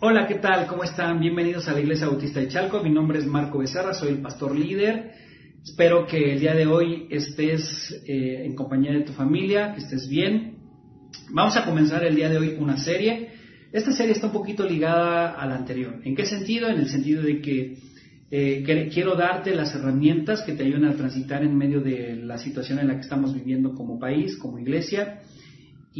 Hola, ¿qué tal? ¿Cómo están? Bienvenidos a la Iglesia Bautista de Chalco. Mi nombre es Marco Becerra, soy el pastor líder. Espero que el día de hoy estés eh, en compañía de tu familia, que estés bien. Vamos a comenzar el día de hoy una serie. Esta serie está un poquito ligada a la anterior. ¿En qué sentido? En el sentido de que eh, quiero darte las herramientas que te ayuden a transitar en medio de la situación en la que estamos viviendo como país, como iglesia.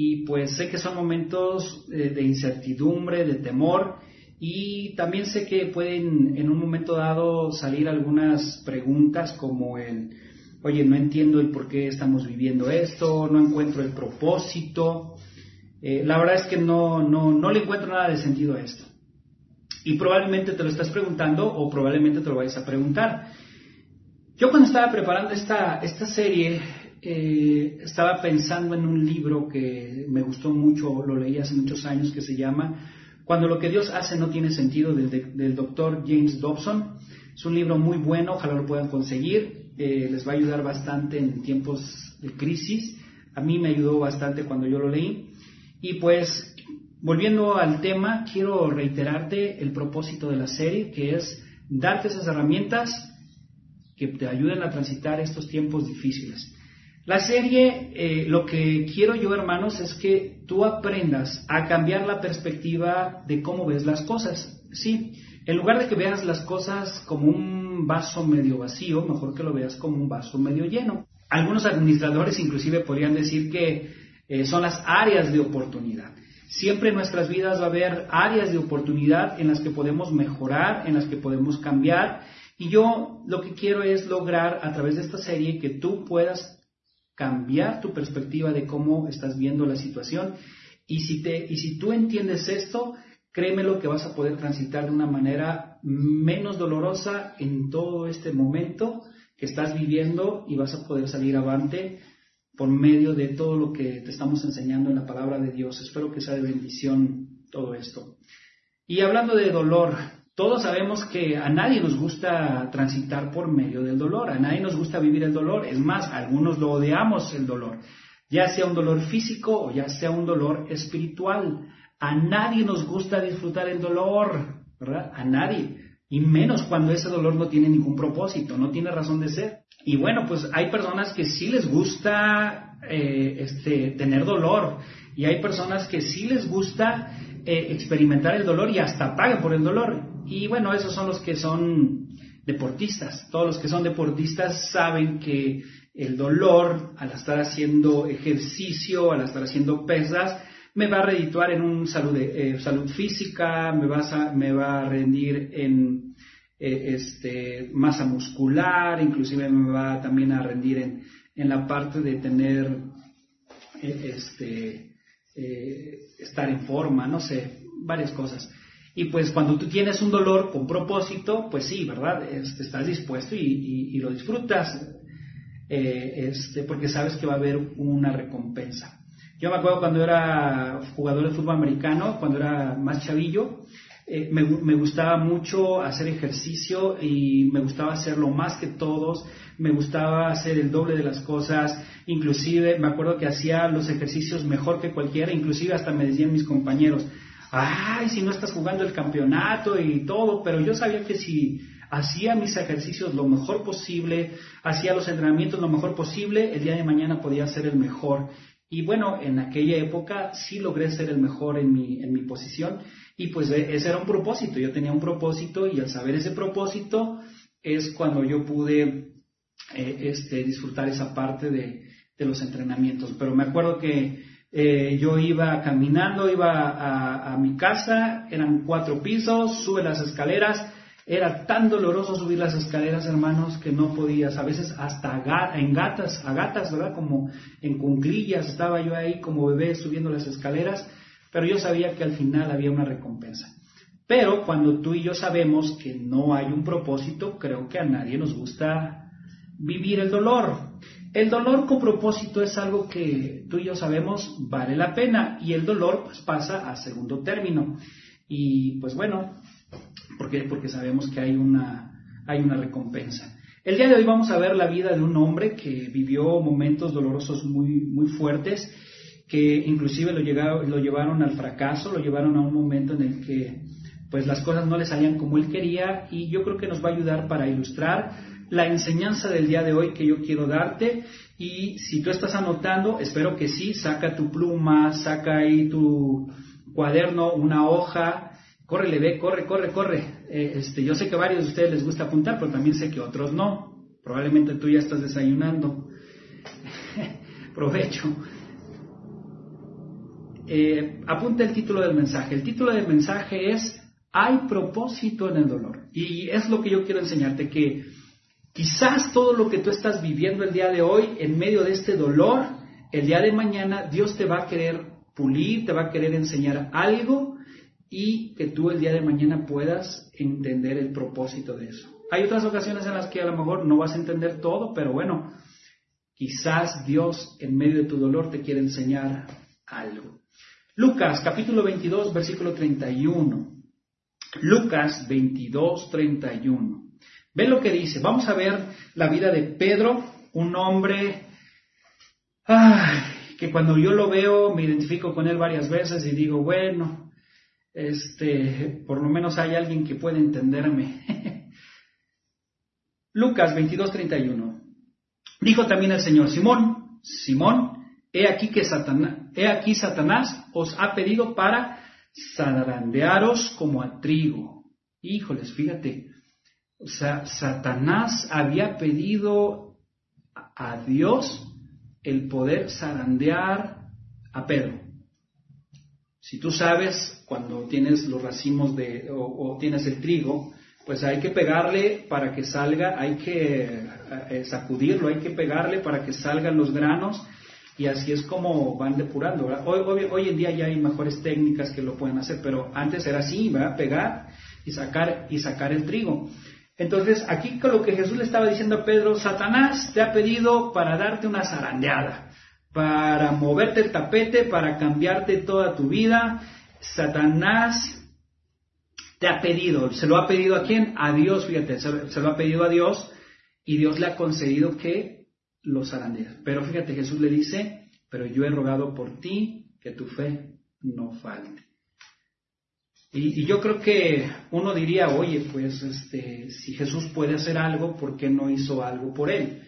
Y pues sé que son momentos eh, de incertidumbre, de temor, y también sé que pueden en un momento dado salir algunas preguntas como el, oye, no entiendo el por qué estamos viviendo esto, no encuentro el propósito. Eh, la verdad es que no, no, no le encuentro nada de sentido a esto. Y probablemente te lo estás preguntando o probablemente te lo vayas a preguntar. Yo cuando estaba preparando esta, esta serie, eh, estaba pensando en un libro que me gustó mucho, lo leí hace muchos años, que se llama Cuando lo que Dios hace no tiene sentido, del, del doctor James Dobson. Es un libro muy bueno, ojalá lo puedan conseguir, eh, les va a ayudar bastante en tiempos de crisis. A mí me ayudó bastante cuando yo lo leí. Y pues, volviendo al tema, quiero reiterarte el propósito de la serie, que es darte esas herramientas que te ayuden a transitar estos tiempos difíciles. La serie, eh, lo que quiero yo, hermanos, es que tú aprendas a cambiar la perspectiva de cómo ves las cosas. Sí, en lugar de que veas las cosas como un vaso medio vacío, mejor que lo veas como un vaso medio lleno. Algunos administradores inclusive podrían decir que eh, son las áreas de oportunidad. Siempre en nuestras vidas va a haber áreas de oportunidad en las que podemos mejorar, en las que podemos cambiar. Y yo lo que quiero es lograr a través de esta serie que tú puedas cambiar tu perspectiva de cómo estás viendo la situación. Y si, te, y si tú entiendes esto, créemelo que vas a poder transitar de una manera menos dolorosa en todo este momento que estás viviendo y vas a poder salir avante por medio de todo lo que te estamos enseñando en la palabra de Dios. Espero que sea de bendición todo esto. Y hablando de dolor, todos sabemos que a nadie nos gusta transitar por medio del dolor, a nadie nos gusta vivir el dolor, es más, algunos lo odiamos el dolor, ya sea un dolor físico o ya sea un dolor espiritual. A nadie nos gusta disfrutar el dolor, ¿verdad? A nadie. Y menos cuando ese dolor no tiene ningún propósito, no tiene razón de ser. Y bueno, pues hay personas que sí les gusta eh, este, tener dolor y hay personas que sí les gusta eh, experimentar el dolor y hasta pagan por el dolor. Y bueno, esos son los que son deportistas. Todos los que son deportistas saben que el dolor al estar haciendo ejercicio, al estar haciendo pesas, me va a redituar en un salud, eh, salud física, me va, a, me va a rendir en eh, este, masa muscular, inclusive me va también a rendir en, en la parte de tener este, eh, estar en forma, no sé, varias cosas. Y pues cuando tú tienes un dolor con propósito, pues sí, ¿verdad? Este, estás dispuesto y, lo disfrutas, eh, este, porque sabes que va a haber una recompensa. Yo me acuerdo cuando era jugador de fútbol americano, cuando era más chavillo, eh, me, me, gustaba mucho hacer ejercicio y me gustaba hacerlo más que todos, me gustaba hacer el doble de las cosas, inclusive me acuerdo que hacía los ejercicios mejor que cualquiera, inclusive hasta me decían mis compañeros, ay, si no estás jugando el campeonato y todo, pero yo sabía que si hacía mis ejercicios lo mejor posible, hacía los entrenamientos lo mejor posible, el día de mañana podía ser el mejor. Y bueno, en aquella época sí logré ser el mejor en mi, en mi posición y pues e, ese era un propósito, yo tenía un propósito y al saber ese propósito es cuando yo pude eh, este, disfrutar esa parte de, de, los entrenamientos. Pero me acuerdo que eh, yo iba caminando, iba a, mi casa, eran cuatro pisos, sube las escaleras, era tan doloroso subir las escaleras, hermanos, que no podías, a veces hasta en gatas, a gatas, ¿verdad? Como en cunclillas, estaba yo ahí como bebé subiendo las escaleras pero yo sabía que al final había una recompensa. Pero cuando tú y yo sabemos que no hay un propósito, creo que a nadie nos gusta vivir el dolor. El dolor con propósito es algo que tú y yo sabemos vale la pena y el dolor pues pasa a segundo término. Y pues bueno, ¿por qué? Porque sabemos que hay una, hay una recompensa. El día de hoy vamos a ver la vida de un hombre que vivió momentos dolorosos muy, muy fuertes que inclusive lo, llegaron, lo llevaron al fracaso, lo llevaron a un momento en el que pues las cosas no le salían como él quería y yo creo que nos va a ayudar para ilustrar la enseñanza del día de hoy que yo quiero darte y si tú estás anotando, espero que sí, saca tu pluma, saca ahí tu cuaderno, una hoja, córrele, ve, corre, corre, corre. Eh, este, yo sé que a varios de ustedes les gusta apuntar, pero también sé que otros no. Probablemente tú ya estás desayunando. Provecho. Eh, apunta el título del mensaje. El título del mensaje es Hay propósito en el dolor. Y es lo que yo quiero enseñarte, que quizás todo lo que tú estás viviendo el día de hoy, en medio de este dolor, el día de mañana Dios te va a querer pulir, te va a querer enseñar algo y que tú el día de mañana puedas entender el propósito de eso. Hay otras ocasiones en las que a lo mejor no vas a entender todo, pero bueno, quizás Dios en medio de tu dolor te quiere enseñar algo. Lucas capítulo 22, versículo 31. Lucas 22, 31. Ve lo que dice. Vamos a ver la vida de Pedro, un hombre que cuando yo lo veo me identifico con él varias veces y digo, bueno, este, por lo menos hay alguien que puede entenderme. Lucas 22:31. Dijo también el Señor, Simón, Simón, he aquí que Satanás, Satanás os ha pedido para zarandearos como a trigo. Híjoles, fíjate, sea, Satanás había pedido a Dios el poder zarandear a Pedro. Si tú sabes, cuando tienes los racimos de, o tienes el trigo, pues hay que pegarle para que salga, hay que eh, sacudirlo, hay que pegarle para que salgan los granos y así es como van depurando. Hoy, hoy, en día ya hay mejores técnicas que lo pueden hacer, pero antes era así, ¿verdad? Pegar y sacar, y sacar el trigo. Entonces, aquí con lo que Jesús le estaba diciendo a Pedro, Satanás te ha pedido para darte una zarandeada, para moverte el tapete, para cambiarte toda tu vida. Satanás te ha pedido, se lo ha pedido a quién? A Dios, fíjate, se, lo ha pedido a Dios y Dios le ha concedido que lo zarandees. Pero fíjate, Jesús le dice, pero yo he rogado por ti que tu fe no falte. Y, yo creo que uno diría, oye, pues este, si Jesús puede hacer algo, ¿por qué no hizo algo por él?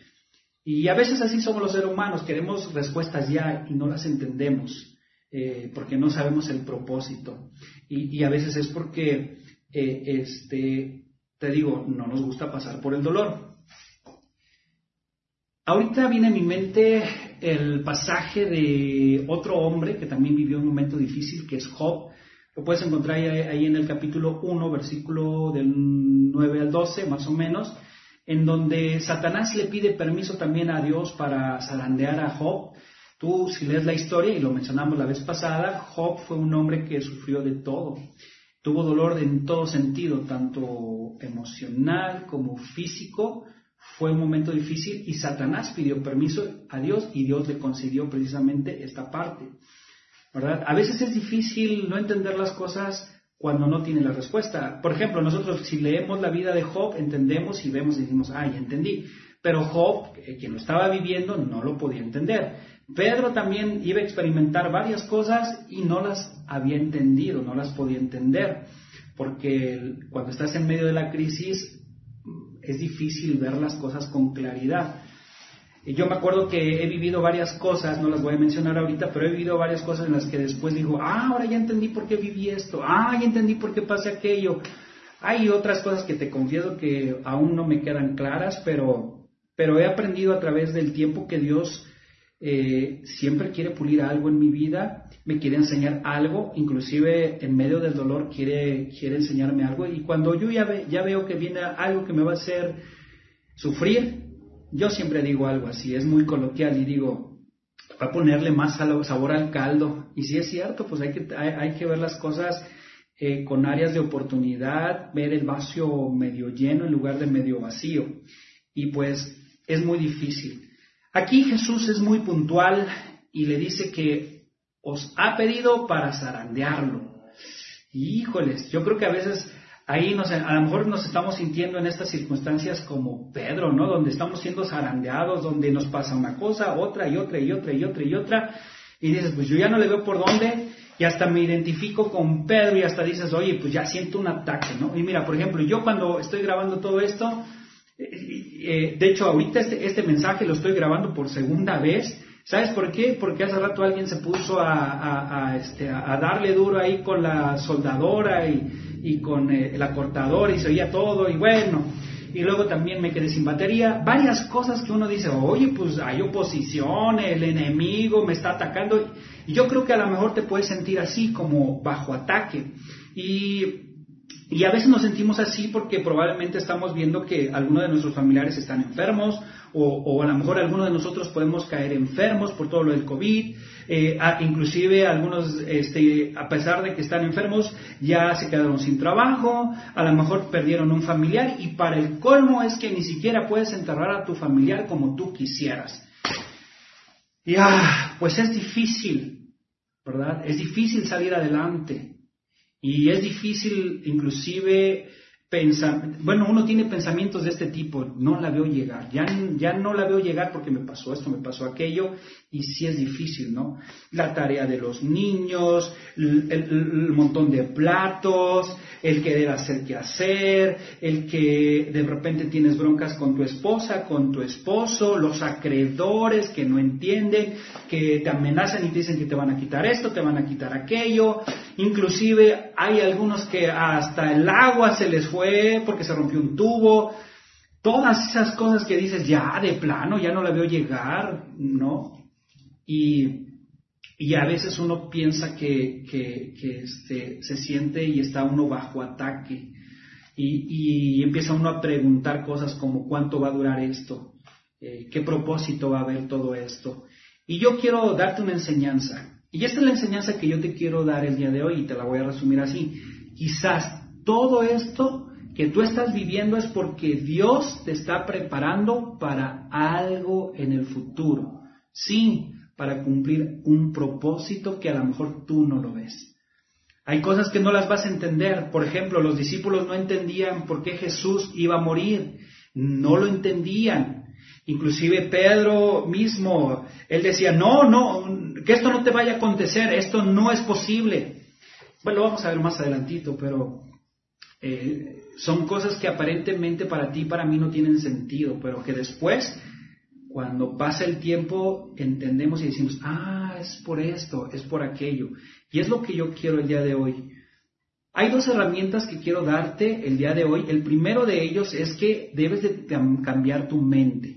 Y a veces así somos los seres humanos, queremos respuestas ya y no las entendemos, eh, porque no sabemos el propósito. y, a veces es porque eh, este, te digo, no nos gusta pasar por el dolor. Ahorita viene a mi mente el pasaje de otro hombre que también vivió un momento difícil, que es Job. Puedes encontrar ahí, en el capítulo 1, versículo del 9 al 12, más o menos, en donde Satanás le pide permiso también a Dios para zarandear a Job. Tú, si lees la historia, y lo mencionamos la vez pasada, Job fue un hombre que sufrió de todo. Tuvo dolor en todo sentido, tanto emocional como físico. Fue un momento difícil y Satanás pidió permiso a Dios y Dios le concedió precisamente esta parte. A veces es difícil no entender las cosas cuando no tiene la respuesta. Por ejemplo, nosotros si leemos la vida de Job, entendemos y vemos y decimos, ah, ya entendí. Pero Job, eh, quien lo estaba viviendo, no lo podía entender. Pedro también iba a experimentar varias cosas y no las había entendido, no las podía entender, porque cuando estás en medio de la crisis es difícil ver las cosas con claridad. Yo me acuerdo que he vivido varias cosas, no las voy a mencionar ahorita, pero he vivido varias cosas en las que después digo, ah, ahora ya entendí por qué viví esto, ah, ya entendí por qué pasé aquello. Hay otras cosas que te confieso que aún no me quedan claras, pero, pero he aprendido a través del tiempo que Dios eh, siempre quiere pulir algo en mi vida, me quiere enseñar algo, inclusive en medio del dolor quiere, quiere enseñarme algo y cuando yo ya, ya veo que viene algo que me va a hacer sufrir, yo siempre digo algo así, es muy coloquial y digo, va a ponerle más sabor al caldo. Y si es cierto, pues hay que, hay, que ver las cosas eh, con áreas de oportunidad, ver el vacío medio lleno en lugar de medio vacío. Y pues es muy difícil. Aquí Jesús es muy puntual y le dice que os ha pedido para zarandearlo. Híjoles, yo creo que a veces ahí nos, a lo mejor nos estamos sintiendo en estas circunstancias como Pedro, ¿no? Donde estamos siendo zarandeados, donde nos pasa una cosa, otra y otra y otra y otra y otra. Y dices, pues yo ya no le veo por dónde. y hasta me identifico con Pedro y hasta dices, oye, pues ya siento un ataque, ¿no? Y mira, por ejemplo, yo cuando estoy grabando todo esto, eh, de hecho, ahorita este, este, mensaje lo estoy grabando por segunda vez. ¿Sabes por qué? Porque hace rato alguien se puso a, este, darle duro ahí con la soldadora y, con eh, la cortadora y se oía todo y bueno. Y luego también me quedé sin batería. Varias cosas que uno dice, oye, pues hay oposición, el enemigo me está atacando. Y yo creo que a lo mejor te puedes sentir así, como bajo ataque. Y y a veces nos sentimos así porque probablemente estamos viendo que algunos de nuestros familiares están enfermos o, a lo mejor algunos de nosotros podemos caer enfermos por todo lo del COVID. Eh, inclusive algunos, este, a pesar de que están enfermos, ya se quedaron sin trabajo, a lo mejor perdieron un familiar y para el colmo es que ni siquiera puedes enterrar a tu familiar como tú quisieras. Y ah, pues es difícil, ¿verdad? Es difícil salir adelante. Y es difícil inclusive pensar, bueno, uno tiene pensamientos de este tipo, no la veo llegar, ya, ya no la veo llegar porque me pasó esto, me pasó aquello, y sí es difícil, ¿no? La tarea de los niños, el, montón de platos, el querer hacer qué hacer, el que de repente tienes broncas con tu esposa, con tu esposo, los acreedores que no entienden, que te amenazan y te dicen que te van a quitar esto, te van a quitar aquello, inclusive hay algunos que hasta el agua se les fue porque se rompió un tubo, todas esas cosas que dices, ya de plano, ya no la veo llegar, ¿no? Y, a veces uno piensa que, este, se siente y está uno bajo ataque. Y, empieza uno a preguntar cosas como cuánto va a durar esto, eh, qué propósito va a haber todo esto. Y yo quiero darte una enseñanza. Y esta es la enseñanza que yo te quiero dar el día de hoy y te la voy a resumir así. Quizás todo esto que tú estás viviendo es porque Dios te está preparando para algo en el futuro. Sí, para cumplir un propósito que a lo mejor tú no lo ves. Hay cosas que no las vas a entender. Por ejemplo, los discípulos no entendían por qué Jesús iba a morir. No lo entendían. Inclusive Pedro mismo, él decía, no, no, que esto no te vaya a acontecer, esto no es posible. Bueno, lo vamos a ver más adelantito, pero eh, son cosas que aparentemente para ti para mí no tienen sentido, pero que después cuando pasa el tiempo, entendemos y decimos, ah, es por esto, es por aquello. Y es lo que yo quiero el día de hoy. Hay dos herramientas que quiero darte el día de hoy. El primero de ellos es que debes de cambiar tu mente.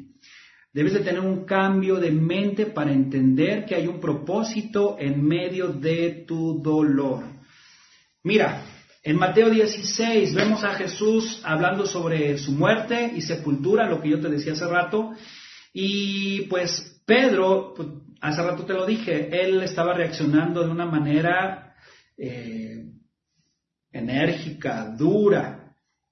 Debes de tener un cambio de mente para entender que hay un propósito en medio de tu dolor. Mira, en Mateo 16 vemos a Jesús hablando sobre su muerte y sepultura, lo que yo te decía hace rato, y pues Pedro, pues, hace rato te lo dije, él estaba reaccionando de una manera eh, enérgica, dura,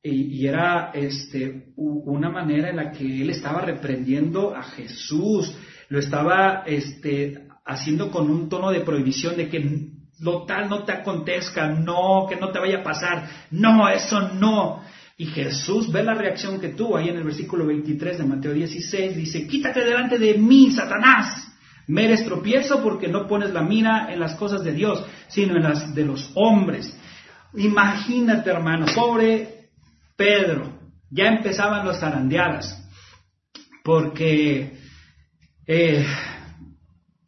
y, era este, una manera en la que él estaba reprendiendo a Jesús, lo estaba este, haciendo con un tono de prohibición de que lo tal no te acontezca, no, que no te vaya a pasar, no, eso no. Y Jesús ve la reacción que tuvo ahí en el versículo 23 de Mateo 16, dice, quítate delante de mí, Satanás. Me eres tropiezo porque no pones la mira en las cosas de Dios, sino en las de los hombres. Imagínate, hermano, pobre Pedro, ya empezaban las zarandeadas, porque eh,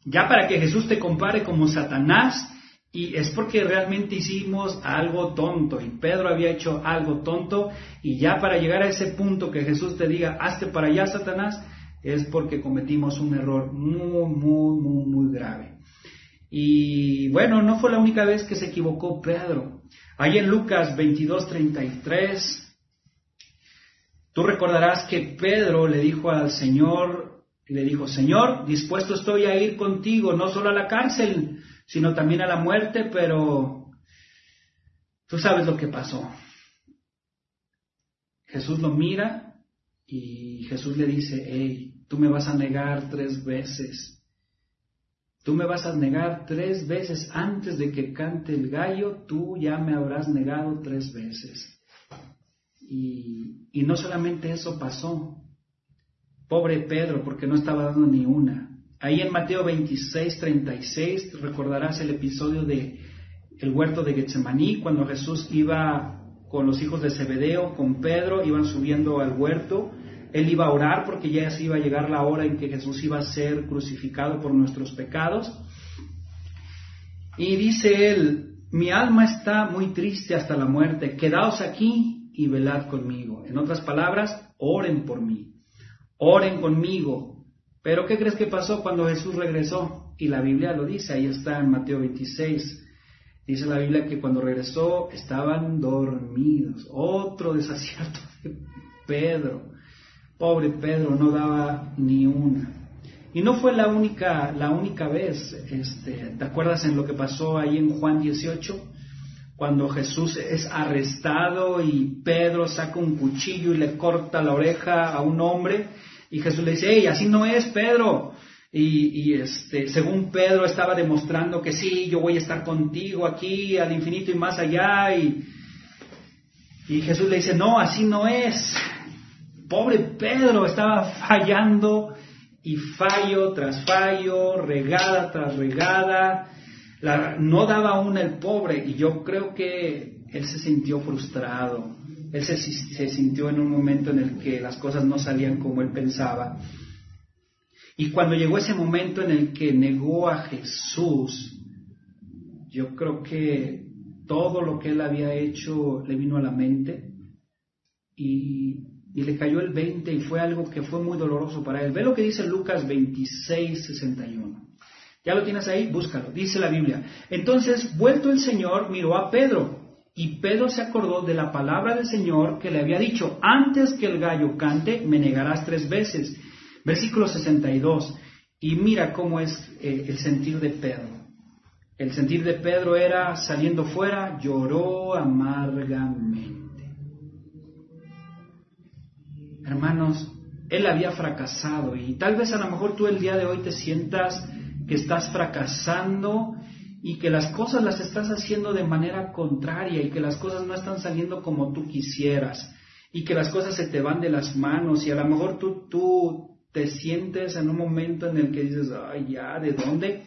ya para que Jesús te compare como Satanás, y es porque realmente hicimos algo tonto y Pedro había hecho algo tonto y ya para llegar a ese punto que Jesús te diga, hazte para allá, Satanás, es porque cometimos un error muy, muy, muy, muy grave. Y bueno, no fue la única vez que se equivocó Pedro. Ahí en Lucas 22, 33, tú recordarás que Pedro le dijo al Señor, le dijo, Señor, dispuesto estoy a ir contigo, no solo a la cárcel, sino también a la muerte, pero tú sabes lo que pasó. Jesús lo mira y Jesús le dice, hey, tú me vas a negar tres veces. Tú me vas a negar tres veces antes de que cante el gallo, tú ya me habrás negado tres veces. Y, y no solamente eso pasó, pobre Pedro, porque no estaba dando ni una. Ahí en Mateo 26, 36 recordarás el episodio de el huerto de Getsemaní, cuando Jesús iba con los hijos de Zebedeo, con Pedro, iban subiendo al huerto. Él iba a orar porque ya se iba a llegar la hora en que Jesús iba a ser crucificado por nuestros pecados. Y dice él, mi alma está muy triste hasta la muerte, quedaos aquí y velad conmigo. En otras palabras, oren por mí, oren conmigo. Pero ¿qué crees que pasó cuando Jesús regresó? Y la Biblia lo dice, ahí está en Mateo 26. Dice la Biblia que cuando regresó estaban dormidos. Otro desacierto de Pedro. Pobre Pedro, no daba ni una. Y no fue la única, la única vez. Este, ¿Te acuerdas en lo que pasó ahí en Juan 18? Cuando Jesús es arrestado y Pedro saca un cuchillo y le corta la oreja a un hombre. Y Jesús le dice, hey, así no es, Pedro. Y, este, según Pedro estaba demostrando que sí, yo voy a estar contigo aquí al infinito y más allá. Y, y Jesús le dice, no, así no es. Pobre Pedro estaba fallando y fallo tras fallo, regada tras regada. no daba una el pobre y yo creo que él se sintió frustrado. Él se, sintió en un momento en el que las cosas no salían como él pensaba. Y cuando llegó ese momento en el que negó a Jesús, yo creo que todo lo que él había hecho le vino a la mente y, le cayó el 20 y fue algo que fue muy doloroso para él. Ve lo que dice Lucas 26, 61. ¿Ya lo tienes ahí? Búscalo. Dice la Biblia. Entonces, vuelto el Señor, miró a Pedro y Pedro se acordó de la palabra del Señor que le había dicho, antes que el gallo cante, me negarás tres veces. Versículo 62. Y mira cómo es eh, el sentir de Pedro. El sentir de Pedro era, saliendo fuera, lloró amargamente. Hermanos, él había fracasado y tal vez a lo mejor tú el día de hoy te sientas que estás fracasando y que las cosas las estás haciendo de manera contraria y que las cosas no están saliendo como tú quisieras y que las cosas se te van de las manos y a lo mejor tú, tú te sientes en un momento en el que dices, ay, ya, ¿de dónde?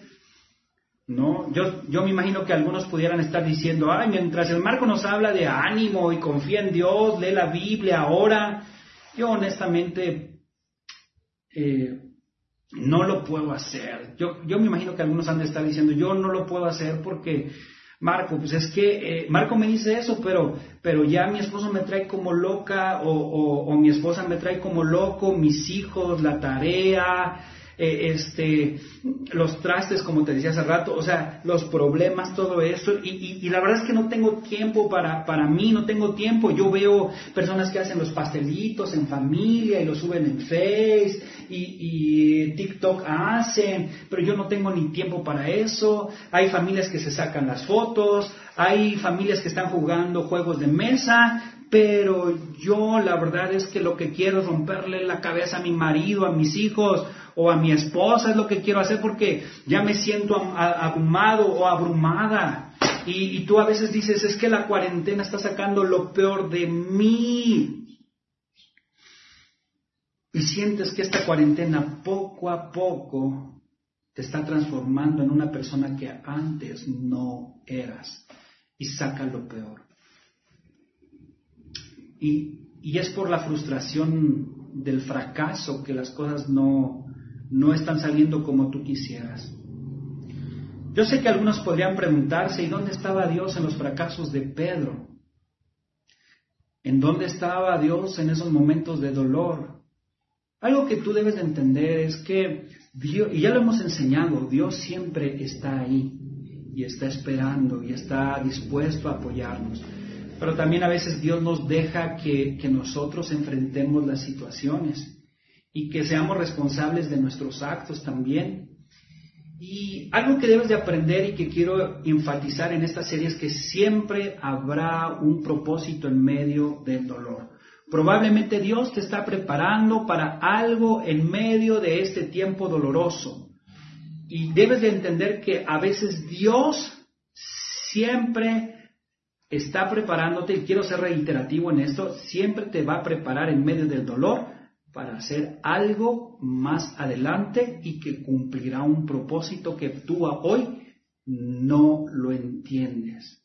No, yo, yo me imagino que algunos pudieran estar diciendo, ay, mientras el Marco nos habla de ánimo y confía en Dios, lee la Biblia, ahora, yo honestamente eh, no lo puedo hacer. Yo, yo me imagino que algunos han de estar diciendo, yo no lo puedo hacer porque Marco, pues es que eh, Marco me dice eso, pero, pero ya mi esposo me trae como loca o, o, mi esposa me trae como loco, mis hijos, la tarea, eh, este, los trastes, como te decía hace rato, o sea, los problemas, todo eso, y, y, la verdad es que no tengo tiempo para, para mí, no tengo tiempo. Yo veo personas que hacen los pastelitos en familia y los suben en Face y, y TikTok hacen, pero yo no tengo ni tiempo para eso. Hay familias que se sacan las fotos, hay familias que están jugando juegos de mesa, pero yo la verdad es que lo que quiero es romperle la cabeza a mi marido, a mis hijos, o a mi esposa es lo que quiero hacer porque ya me siento abrumado o abrumada. Y, tú a veces dices, es que la cuarentena está sacando lo peor de mí. Y sientes que esta cuarentena poco a poco te está transformando en una persona que antes no eras. Y saca lo peor. Y, y es por la frustración del fracaso que las cosas no, no están saliendo como tú quisieras. Yo sé que algunos podrían preguntarse, ¿y dónde estaba Dios en los fracasos de Pedro? ¿En dónde estaba Dios en esos momentos de dolor? Algo que tú debes de entender es que Dios, y ya lo hemos enseñado, Dios siempre está ahí y está esperando y está dispuesto a apoyarnos. Pero también a veces Dios nos deja que nosotros enfrentemos las situaciones y que seamos responsables de nuestros actos también. Y algo que debes de aprender y que quiero enfatizar en esta serie es que siempre habrá un propósito en medio del dolor. Probablemente Dios te está preparando para algo en medio de este tiempo doloroso. Y debes de entender que a veces Dios siempre está preparándote, y quiero ser reiterativo en esto, siempre te va a preparar en medio del dolor para hacer algo más adelante y que cumplirá un propósito que tú hoy no lo entiendes.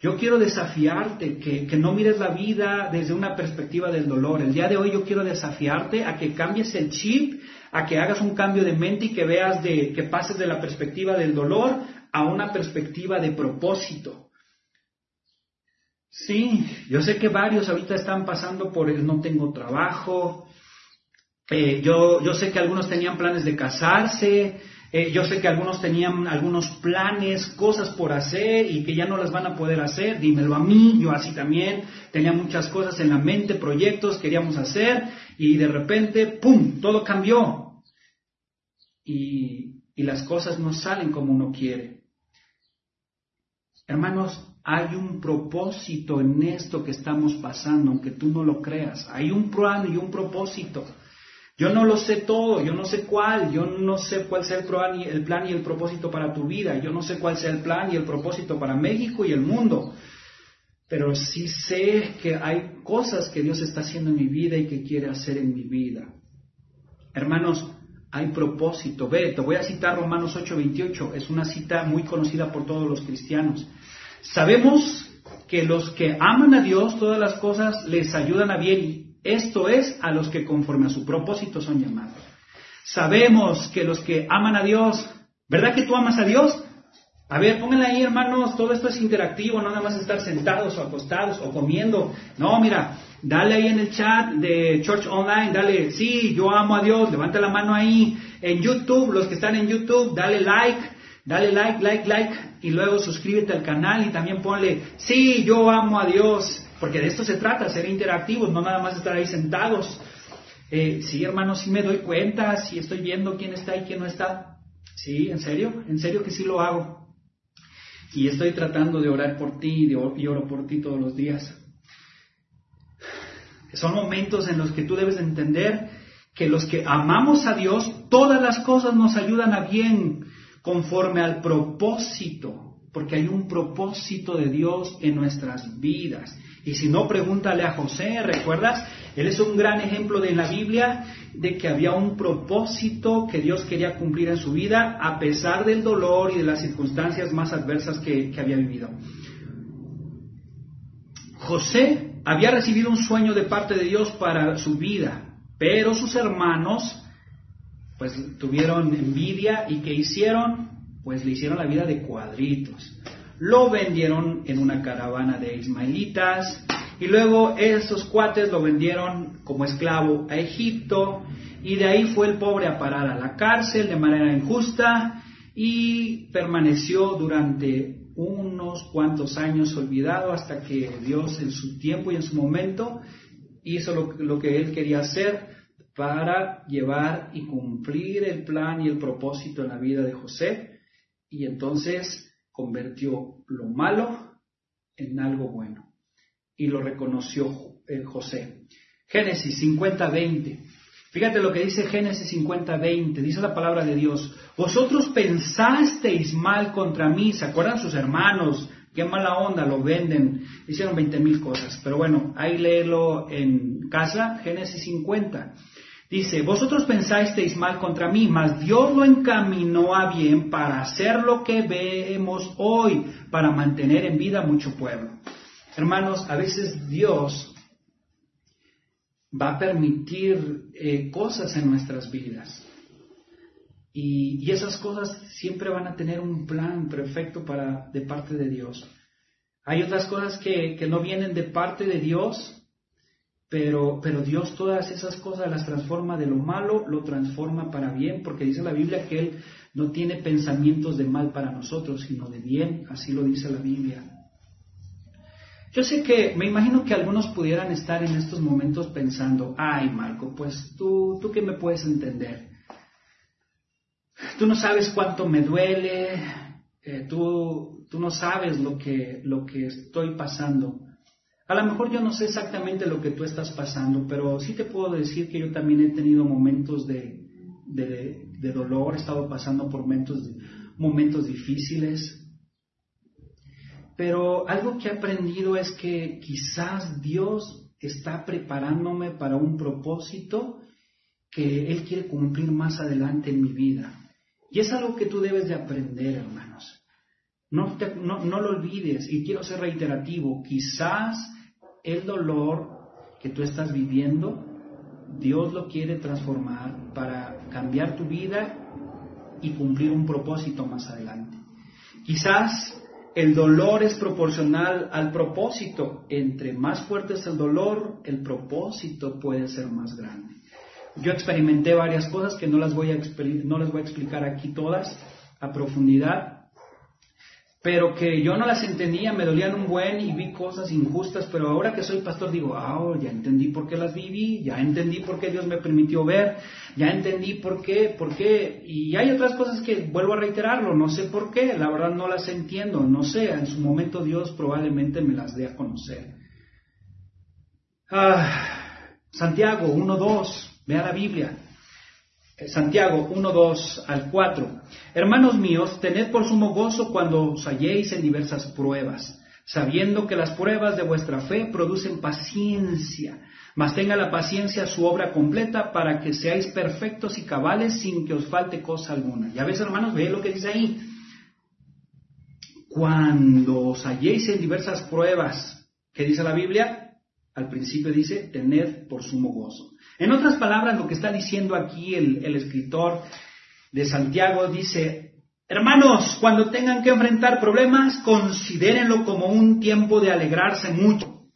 Yo quiero desafiarte que, que, no mires la vida desde una perspectiva del dolor. El día de hoy yo quiero desafiarte a que cambies el chip, a que hagas un cambio de mente y que veas de, que pases de la perspectiva del dolor a una perspectiva de propósito. Sí, yo sé que varios ahorita están pasando por el no tengo trabajo. Eh, yo, yo sé que algunos tenían planes de casarse, eh, yo sé que algunos tenían algunos planes, cosas por hacer y que ya no las van a poder hacer. Dímelo a mí, yo así también. Tenía muchas cosas en la mente, proyectos queríamos hacer y de repente, ¡pum!, todo cambió. Y, y las cosas no salen como uno quiere. Hermanos, hay un propósito en esto que estamos pasando, aunque tú no lo creas. Hay un plan y un propósito. Yo no lo sé todo, yo no sé cuál, yo no sé cuál sea el plan, y, el propósito para tu vida, yo no sé cuál sea el plan y el propósito para México y el mundo, pero sí sé que hay cosas que Dios está haciendo en mi vida y que quiere hacer en mi vida. Hermanos, hay propósito. Ve, te voy a citar Romanos 8:28, es una cita muy conocida por todos los cristianos. Sabemos que los que aman a Dios, todas las cosas les ayudan a bien esto es a los que conforme a su propósito son llamados. Sabemos que los que aman a Dios, ¿verdad que tú amas a Dios? A ver, pónganle ahí, hermanos, todo esto es interactivo, no nada más estar sentados o acostados o comiendo. No, mira, dale ahí en el chat de Church Online, dale, sí, yo amo a Dios, levanta la mano ahí. En YouTube, los que están en YouTube, dale like, dale like, like, like, y luego suscríbete al canal y también ponle, sí, yo amo a Dios. Porque de esto se trata, ser interactivos, no nada más estar ahí sentados. Eh, sí, hermano, sí me doy cuenta, sí estoy viendo quién está y quién no está. Sí, en serio, en serio que sí lo hago. Y estoy tratando de orar por ti y oro por ti todos los días. Son momentos en los que tú debes entender que los que amamos a Dios, todas las cosas nos ayudan a bien conforme al propósito, porque hay un propósito de Dios en nuestras vidas. Y si no, pregúntale a José, ¿recuerdas? Él es un gran ejemplo de la Biblia de que había un propósito que Dios quería cumplir en su vida a pesar del dolor y de las circunstancias más adversas que, que había vivido. José había recibido un sueño de parte de Dios para su vida, pero sus hermanos pues tuvieron envidia y ¿qué hicieron? Pues le hicieron la vida de cuadritos lo vendieron en una caravana de ismaelitas y luego esos cuates lo vendieron como esclavo a Egipto y de ahí fue el pobre a parar a la cárcel de manera injusta y permaneció durante unos cuantos años olvidado hasta que Dios en su tiempo y en su momento hizo lo, lo que él quería hacer para llevar y cumplir el plan y el propósito en la vida de José. Y entonces convirtió lo malo en algo bueno. Y lo reconoció eh, José. Génesis 50:20. Fíjate lo que dice Génesis 50:20. Dice la palabra de Dios. Vosotros pensasteis mal contra mí. ¿Se acuerdan sus hermanos? Qué mala onda, lo venden. Hicieron 20 mil cosas. Pero bueno, ahí léelo en casa. Génesis 50. Dice, vosotros pensasteis mal contra mí, mas Dios lo encaminó a bien para hacer lo que vemos hoy, para mantener en vida mucho pueblo. Hermanos, a veces Dios va a permitir eh, cosas en nuestras vidas. Y, esas cosas siempre van a tener un plan perfecto para, de parte de Dios. Hay otras cosas que, que no vienen de parte de Dios, pero, pero Dios todas esas cosas las transforma de lo malo, lo transforma para bien, porque dice la Biblia que Él no tiene pensamientos de mal para nosotros, sino de bien, así lo dice la Biblia. Yo sé que, me imagino que algunos pudieran estar en estos momentos pensando, ay Marco, pues tú, tú qué me puedes entender. Tú no sabes cuánto me duele, eh, tú, tú no sabes lo que, lo que estoy pasando. A lo mejor yo no sé exactamente lo que tú estás pasando, pero sí te puedo decir que yo también he tenido momentos de, de, dolor, he estado pasando por momentos, momentos difíciles. Pero algo que he aprendido es que quizás Dios está preparándome para un propósito que Él quiere cumplir más adelante en mi vida. Y es algo que tú debes de aprender, hermanos. No, no, lo olvides y quiero ser reiterativo. Quizás el dolor que tú estás viviendo, Dios lo quiere transformar para cambiar tu vida y cumplir un propósito más adelante. Quizás el dolor es proporcional al propósito. Entre más fuerte es el dolor, el propósito puede ser más grande. Yo experimenté varias cosas que no las voy a, no les voy a explicar aquí todas a profundidad, pero que yo no las entendía, me dolían un buen y vi cosas injustas, pero ahora que soy pastor digo, ah, ya entendí por qué las viví, ya entendí por qué Dios me permitió ver, ya entendí por qué, por qué, y hay otras cosas que vuelvo a reiterarlo, no sé por qué, la verdad no las entiendo, no sé, en su momento Dios probablemente me las dé a conocer. Ah, Santiago 1.2. Vea la Biblia. Eh, Santiago 1, 2 al 4. Hermanos míos, tened por sumo gozo cuando os halléis en diversas pruebas, sabiendo que las pruebas de vuestra fe producen paciencia, mas tenga la paciencia su obra completa para que seáis perfectos y cabales sin que os falte cosa alguna. Ya ves, hermanos, ve lo que dice ahí. Cuando os halléis en diversas pruebas, ¿qué dice la Biblia? Al principio dice, tened por sumo gozo. En otras palabras, lo que está diciendo aquí el, escritor de Santiago dice, hermanos, cuando tengan que enfrentar problemas, considérenlo como un tiempo de alegrarse mucho.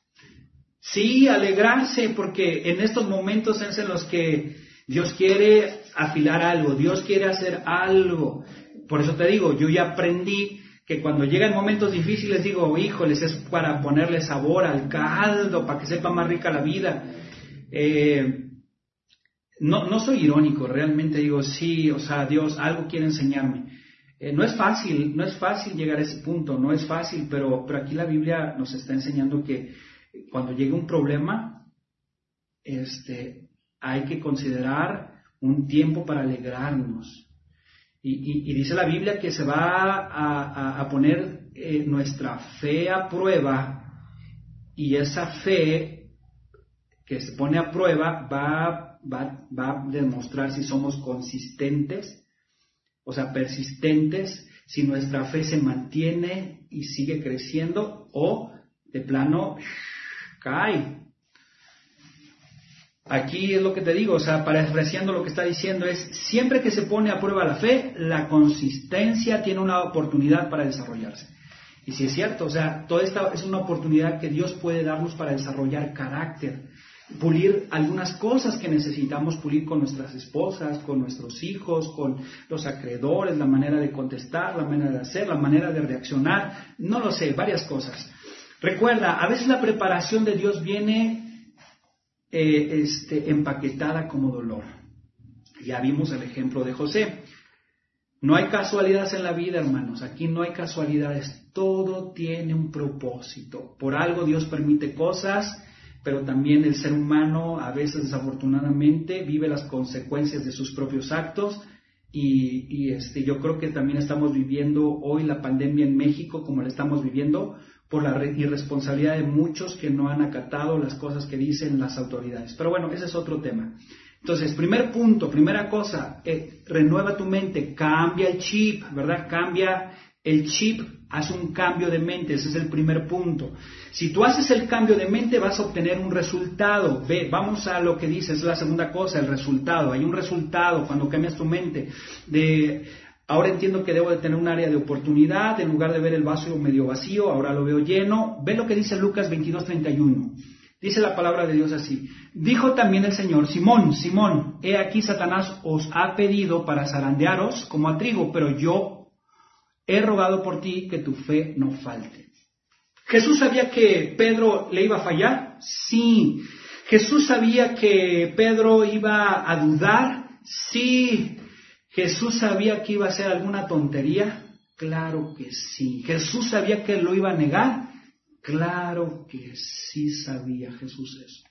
Sí, alegrarse, porque en estos momentos es en los que Dios quiere afilar algo, Dios quiere hacer algo. Por eso te digo, yo ya aprendí que cuando llegan momentos difíciles digo, híjoles, es para ponerle sabor al caldo, para que sepa más rica la vida. Eh, no, no soy irónico, realmente digo, sí, o sea, Dios algo quiere enseñarme. Eh, no es fácil, no es fácil llegar a ese punto, no es fácil, pero, pero aquí la Biblia nos está enseñando que cuando llegue un problema, este, hay que considerar un tiempo para alegrarnos. Y, dice la Biblia que se va a, poner eh, nuestra fe a prueba y esa fe que se pone a prueba va va, a demostrar si somos consistentes, o sea, persistentes, si nuestra fe se mantiene y sigue creciendo o de plano cae. Aquí es lo que te digo, o sea, parafraseando lo que está diciendo es, siempre que se pone a prueba la fe, la consistencia tiene una oportunidad para desarrollarse. Y si es cierto, o sea, toda esta es una oportunidad que Dios puede darnos para desarrollar carácter, pulir algunas cosas que necesitamos pulir con nuestras esposas, con nuestros hijos, con los acreedores, la manera de contestar, la manera de hacer, la manera de reaccionar, no lo sé, varias cosas. Recuerda, a veces la preparación de Dios viene eh, este, empaquetada como dolor. Ya vimos el ejemplo de José. No hay casualidades en la vida, hermanos. Aquí no hay casualidades. Todo tiene un propósito. Por algo Dios permite cosas pero también el ser humano a veces desafortunadamente vive las consecuencias de sus propios actos y, este, yo creo que también estamos viviendo hoy la pandemia en México como la estamos viviendo por la irresponsabilidad de muchos que no han acatado las cosas que dicen las autoridades. Pero bueno, ese es otro tema. Entonces, primer punto, primera cosa, eh, renueva tu mente, cambia el chip, ¿verdad? Cambia el chip hace un cambio de mente, ese es el primer punto. Si tú haces el cambio de mente vas a obtener un resultado. Ve, vamos a lo que dice, es la segunda cosa, el resultado. Hay un resultado cuando cambias tu mente. De, ahora entiendo que debo de tener un área de oportunidad, en lugar de ver el vaso medio vacío, ahora lo veo lleno. Ve lo que dice Lucas 22:31. Dice la palabra de Dios así. Dijo también el Señor, Simón, Simón, he aquí Satanás os ha pedido para zarandearos como a trigo, pero yo he rogado por ti que tu fe no falte. Jesús sabía que Pedro le iba a fallar, sí. Jesús sabía que Pedro iba a dudar, sí. Jesús sabía que iba a hacer alguna tontería, claro que sí. Jesús sabía que lo iba a negar, claro que sí sabía Jesús eso.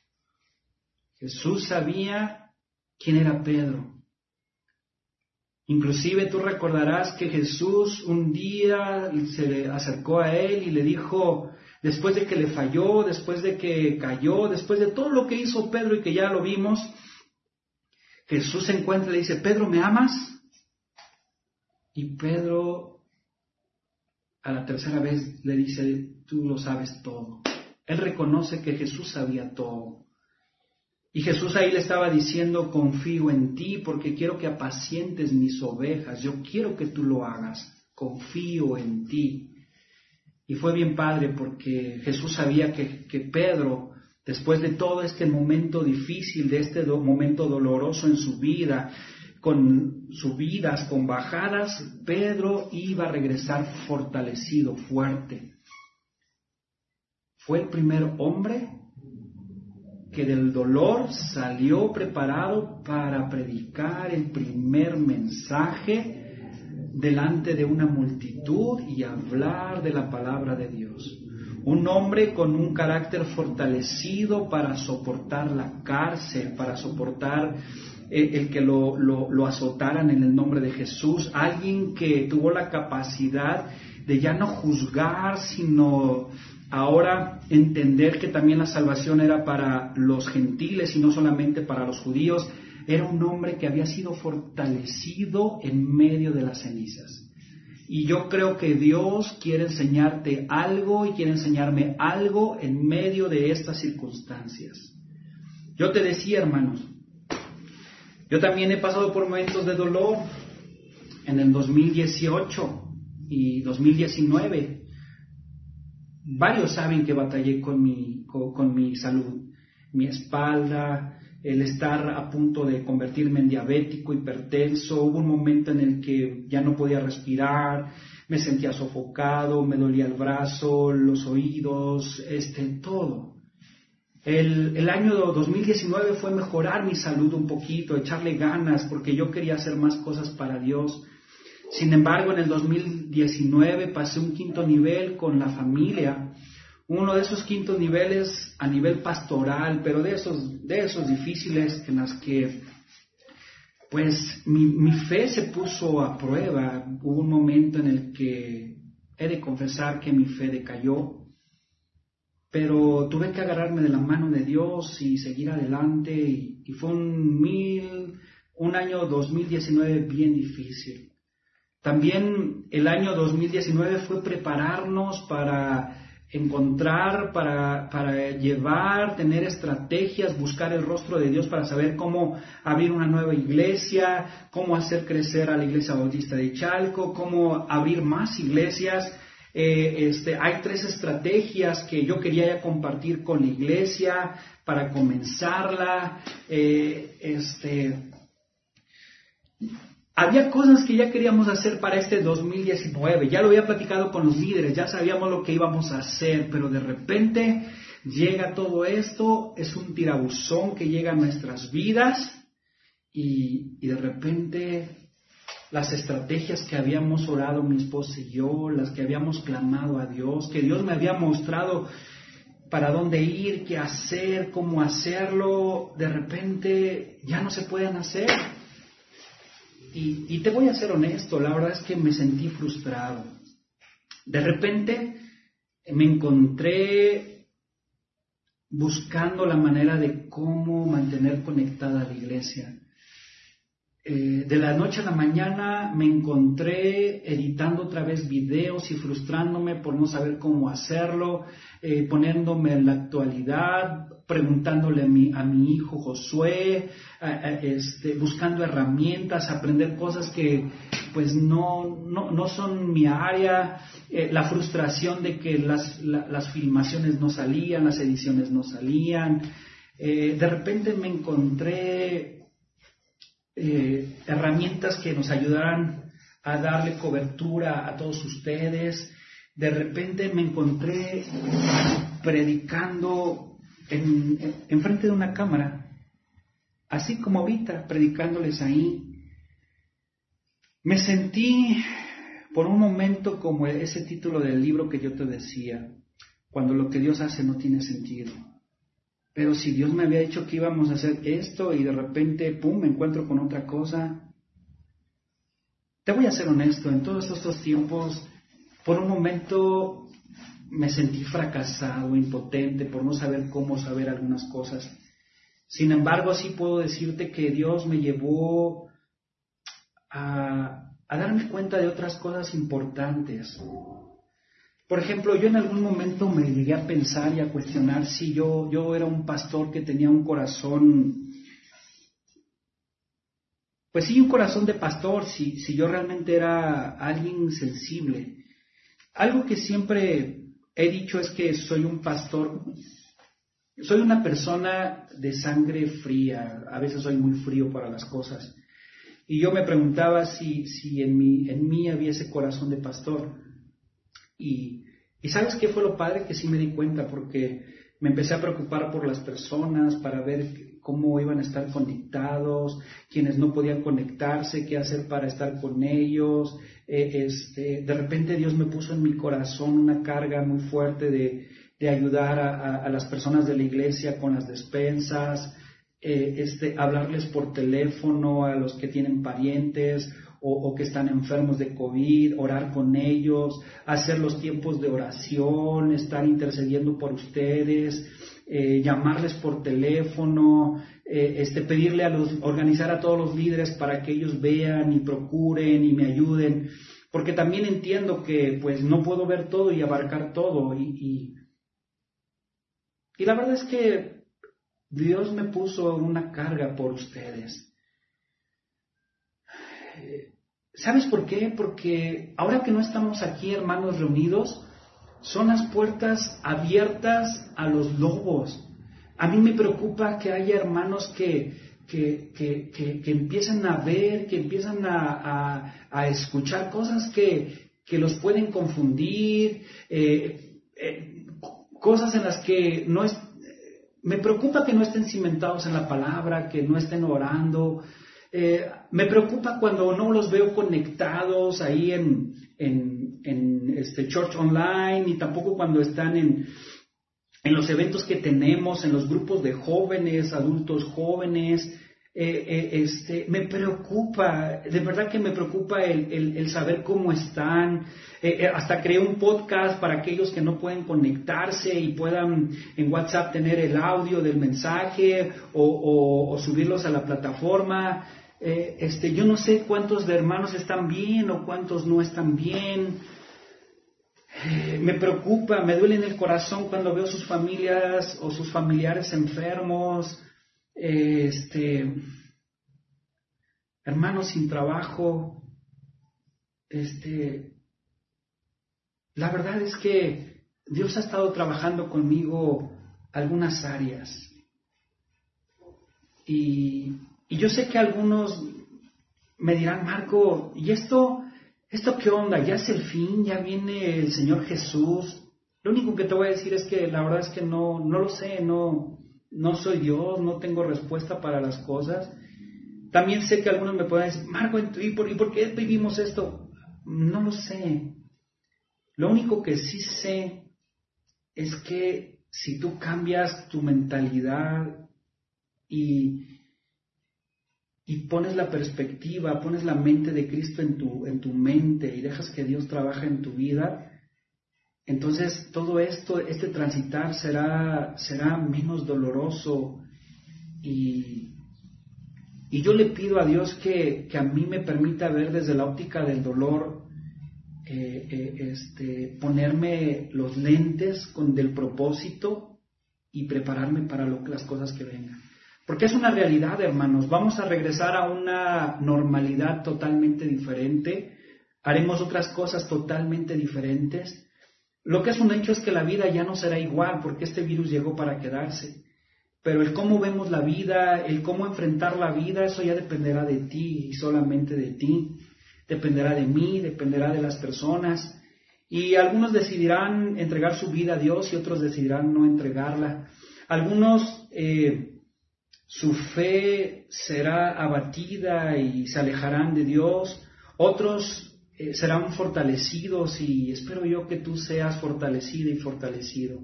Jesús sabía quién era Pedro. Inclusive tú recordarás que Jesús un día se acercó a él y le dijo, después de que le falló, después de que cayó, después de todo lo que hizo Pedro y que ya lo vimos, Jesús se encuentra y le dice, Pedro, ¿me amas? Y Pedro a la tercera vez le dice, tú lo sabes todo. Él reconoce que Jesús sabía todo. Y Jesús ahí le estaba diciendo, confío en ti porque quiero que apacientes mis ovejas, yo quiero que tú lo hagas, confío en ti. Y fue bien padre porque Jesús sabía que, Pedro, después de todo este momento difícil, de este momento doloroso en su vida, con subidas, con bajadas, Pedro iba a regresar fortalecido, fuerte. Fue el primer hombre que del dolor salió preparado para predicar el primer mensaje delante de una multitud y hablar de la palabra de Dios. Un hombre con un carácter fortalecido para soportar la cárcel, para soportar el, que lo, lo azotaran en el nombre de Jesús. Alguien que tuvo la capacidad de ya no juzgar, sino ahora entender que también la salvación era para los gentiles y no solamente para los judíos, era un hombre que había sido fortalecido en medio de las cenizas. Y yo creo que Dios quiere enseñarte algo y quiere enseñarme algo en medio de estas circunstancias. Yo te decía, hermanos, yo también he pasado por momentos de dolor en el 2018 y 2019 varios saben que batallé con mi, con, mi salud, mi espalda, el estar a punto de convertirme en diabético, hipertenso, hubo un momento en el que ya no podía respirar, me sentía sofocado, me dolía el brazo, los oídos, este, todo. El, el, año 2019 fue mejorar mi salud un poquito, echarle ganas, porque yo quería hacer más cosas para Dios. Sin embargo, en el 2019 pasé un quinto nivel con la familia, uno de esos quintos niveles a nivel pastoral, pero de esos, de esos difíciles en las que pues mi, mi fe se puso a prueba. Hubo un momento en el que he de confesar que mi fe decayó, pero tuve que agarrarme de la mano de Dios y seguir adelante y, fue un mil, un año 2019 bien difícil. También el año 2019 fue prepararnos para encontrar, para, para, llevar, tener estrategias, buscar el rostro de Dios para saber cómo abrir una nueva iglesia, cómo hacer crecer a la iglesia bautista de Chalco, cómo abrir más iglesias. Eh, este, hay tres estrategias que yo quería ya compartir con la iglesia para comenzarla. Eh, este, había cosas que ya queríamos hacer para este 2019, ya lo había platicado con los líderes, ya sabíamos lo que íbamos a hacer, pero de repente llega todo esto, es un tirabuzón que llega a nuestras vidas y, y de repente las estrategias que habíamos orado mi esposa y yo, las que habíamos clamado a Dios, que Dios me había mostrado para dónde ir, qué hacer, cómo hacerlo, de repente ya no se pueden hacer. Y, te voy a ser honesto, la verdad es que me sentí frustrado. De repente me encontré buscando la manera de cómo mantener conectada a la iglesia. Eh, de la noche a la mañana me encontré editando otra vez videos y frustrándome por no saber cómo hacerlo, eh, poniéndome en la actualidad, preguntándole a mi, a mi hijo Josué, este, buscando herramientas, aprender cosas que pues no, no, son mi área, eh, la frustración de que las, las, filmaciones no salían, las ediciones no salían. de repente me encontré eh, herramientas que nos ayudaran a darle cobertura a todos ustedes. De repente me encontré predicando en, frente de una cámara, así como ahorita, predicándoles ahí. Me sentí por un momento como ese título del libro que yo te decía, cuando lo que Dios hace no tiene sentido. Pero si Dios me había dicho que íbamos a hacer esto y de repente, ¡pum!, me encuentro con otra cosa. Te voy a ser honesto, en todos estos tiempos, por un momento me sentí fracasado, impotente, por no saber cómo saber algunas cosas. Sin embargo, sí puedo decirte que Dios me llevó a, a darme cuenta de otras cosas importantes. Por ejemplo, yo en algún momento me llegué a pensar y a cuestionar si yo, yo era un pastor que tenía un corazón, pues sí, un corazón de pastor, si, si yo realmente era alguien sensible. Algo que siempre he dicho es que soy un pastor, soy una persona de sangre fría, a veces soy muy frío para las cosas. Y yo me preguntaba si, si en, mí, en mí había ese corazón de pastor. Y, ¿sabes qué fue lo padre? Que sí me di cuenta porque me empecé a preocupar por las personas para ver cómo iban a estar conectados, quienes no podían conectarse, qué hacer para estar con ellos. Eh, este, de repente Dios me puso en mi corazón una carga muy fuerte de, ayudar a, a, las personas de la iglesia con las despensas, eh, este, hablarles por teléfono a los que tienen parientes o, que están enfermos de COVID, orar con ellos, hacer los tiempos de oración, estar intercediendo por ustedes, eh, llamarles por teléfono, eh, este, pedirle a los, organizar a todos los líderes para que ellos vean y procuren y me ayuden, porque también entiendo que pues no puedo ver todo y abarcar todo y, y, y la verdad es que Dios me puso una carga por ustedes. ¿Sabes por qué? Porque ahora que no estamos aquí, hermanos reunidos, son las puertas abiertas a los lobos. A mí me preocupa que haya hermanos que, que, que, que a ver, que empiezan a, a, escuchar cosas que, los pueden confundir, eh, eh, cosas en las que no es, me preocupa que no estén cimentados en la palabra, que no estén orando, eh, me preocupa cuando no los veo conectados ahí en, en, este Church Online y tampoco cuando están en, en los eventos que tenemos, en los grupos de jóvenes, adultos jóvenes. Eh, eh, este, me preocupa, de verdad que me preocupa el, saber cómo están. hasta creé un podcast para aquellos que no pueden conectarse y puedan en WhatsApp tener el audio del mensaje o subirlos a la plataforma. Eh, este, yo no sé cuántos hermanos están bien o cuántos no están bien. Eh, me preocupa, me duele en el corazón cuando veo sus familias o sus familiares enfermos, este, hermanos sin trabajo. Este, la verdad es que Dios ha estado trabajando conmigo algunas áreas. Y y yo sé que algunos me dirán, Marco, ¿y esto, esto qué onda? ¿Ya es el fin? ¿Ya viene el Señor Jesús? Lo único que te voy a decir es que la verdad es que no, no lo sé, no, no soy Dios, no tengo respuesta para las cosas. También sé que algunos me pueden decir, Marco, ¿y por, ¿y por qué vivimos esto? No lo sé. Lo único que sí sé es que si tú cambias tu mentalidad y y pones la perspectiva, pones la mente de Cristo en tu, en tu mente y dejas que Dios trabaje en tu vida, entonces todo esto, este transitar será, será menos doloroso y, y yo le pido a Dios que, que, a mí me permita ver desde la óptica del dolor, eh, eh, este, ponerme los lentes con del propósito y prepararme para las cosas que vengan. Porque es una realidad, hermanos. Vamos a regresar a una normalidad totalmente diferente. Haremos otras cosas totalmente diferentes. Lo que es un hecho es que la vida ya no será igual porque este virus llegó para quedarse. Pero el cómo vemos la vida, el cómo enfrentar la vida, eso ya dependerá de ti y solamente de ti. Dependerá de mí, dependerá de las personas. Y algunos decidirán entregar su vida a Dios y otros decidirán no entregarla. Algunos eh, su fe será abatida y se alejarán de Dios, otros eh, serán fortalecidos y espero yo que tú seas fortalecida y fortalecido.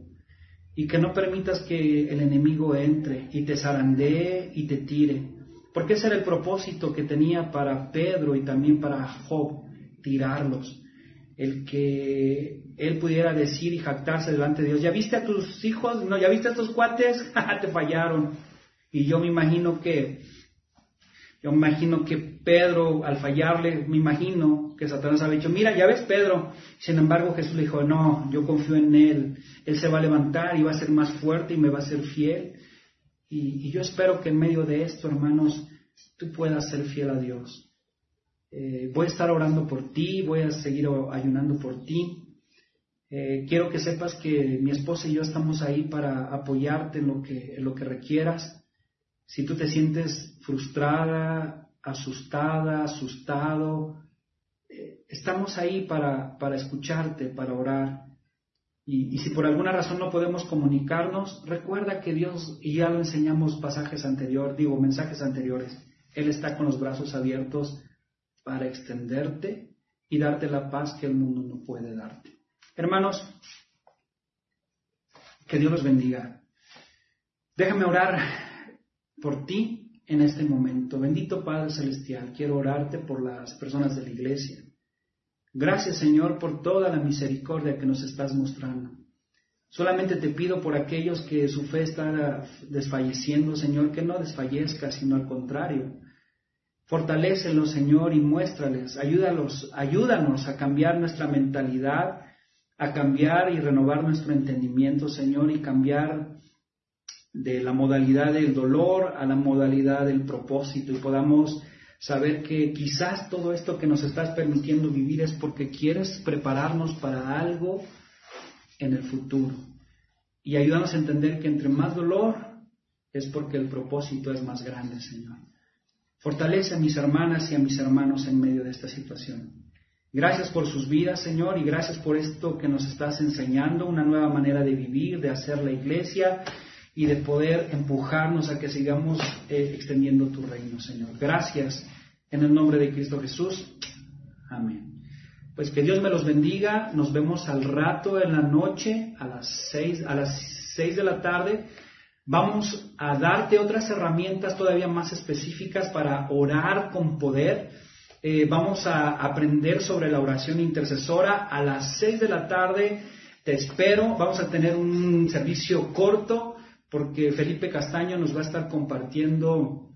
Y que no permitas que el enemigo entre y te zarandee y te tire, porque ese era el propósito que tenía para Pedro y también para Job, tirarlos, el que él pudiera decir y jactarse delante de Dios, ¿ya viste a tus hijos? No, ¿ya viste a tus cuates? te fallaron y yo me imagino que Yo me imagino que Pedro, al fallarle, me imagino que Satanás había dicho, mira, ya ves Pedro. Sin embargo, Jesús le dijo, no, yo confío en él. Él se va a levantar y va a ser más fuerte y me va a ser fiel. Y, yo espero que en medio de esto, hermanos, tú puedas ser fiel a Dios. Eh, voy a estar orando por ti, voy a seguir ayunando por ti. Eh, quiero que sepas que mi esposa y yo estamos ahí para apoyarte en lo que, en lo que requieras. Si tú te sientes frustrada, asustada, asustado, eh, estamos ahí para, para, escucharte, para orar. Y, si por alguna razón no podemos comunicarnos, recuerda que Dios, y ya lo enseñamos pasajes anteriores, digo mensajes anteriores, Él está con los brazos abiertos para extenderte y darte la paz que el mundo no puede darte. Hermanos, que Dios los bendiga. Déjame orar por ti en este momento. Bendito Padre Celestial, quiero orarte por las personas de la iglesia. Gracias Señor por toda la misericordia que nos estás mostrando. Solamente te pido por aquellos que su fe está desfalleciendo, Señor, que no desfallezca, sino al contrario. Fortalécelos, Señor, y muéstrales. Ayúdalos, ayúdanos a cambiar nuestra mentalidad, a cambiar y renovar nuestro entendimiento, Señor, y cambiar de la modalidad del dolor a la modalidad del propósito y podamos saber que quizás todo esto que nos estás permitiendo vivir es porque quieres prepararnos para algo en el futuro. Y ayúdanos a entender que entre más dolor es porque el propósito es más grande, Señor. Fortalece a mis hermanas y a mis hermanos en medio de esta situación. Gracias por sus vidas, Señor, y gracias por esto que nos estás enseñando, una nueva manera de vivir, de hacer la iglesia y de poder empujarnos a que sigamos eh, extendiendo tu reino, Señor. Gracias en el nombre de Cristo Jesús. Amén. Pues que Dios me los bendiga. Nos vemos al rato en la noche a las seis, a las seis de la tarde. Vamos a darte otras herramientas todavía más específicas para orar con poder. Eh, vamos a aprender sobre la oración intercesora a las seis de la tarde. Te espero. Vamos a tener un servicio corto porque Felipe Castaño nos va a estar compartiendo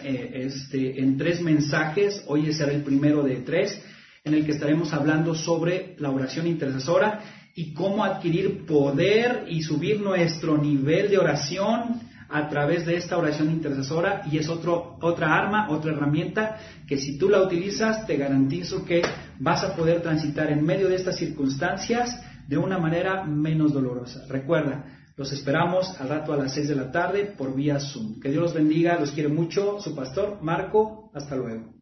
eh, este, en tres mensajes. Hoy será el primero de tres, en el que estaremos hablando sobre la oración intercesora y cómo adquirir poder y subir nuestro nivel de oración a través de esta oración intercesora y es otro, otra arma, otra herramienta que si tú la utilizas te garantizo que vas a poder transitar en medio de estas circunstancias de una manera menos dolorosa. Recuerda, los esperamos al rato a las 6 de la tarde por vía Zoom. Que Dios los bendiga, los quiere mucho. Su pastor, Marco, hasta luego.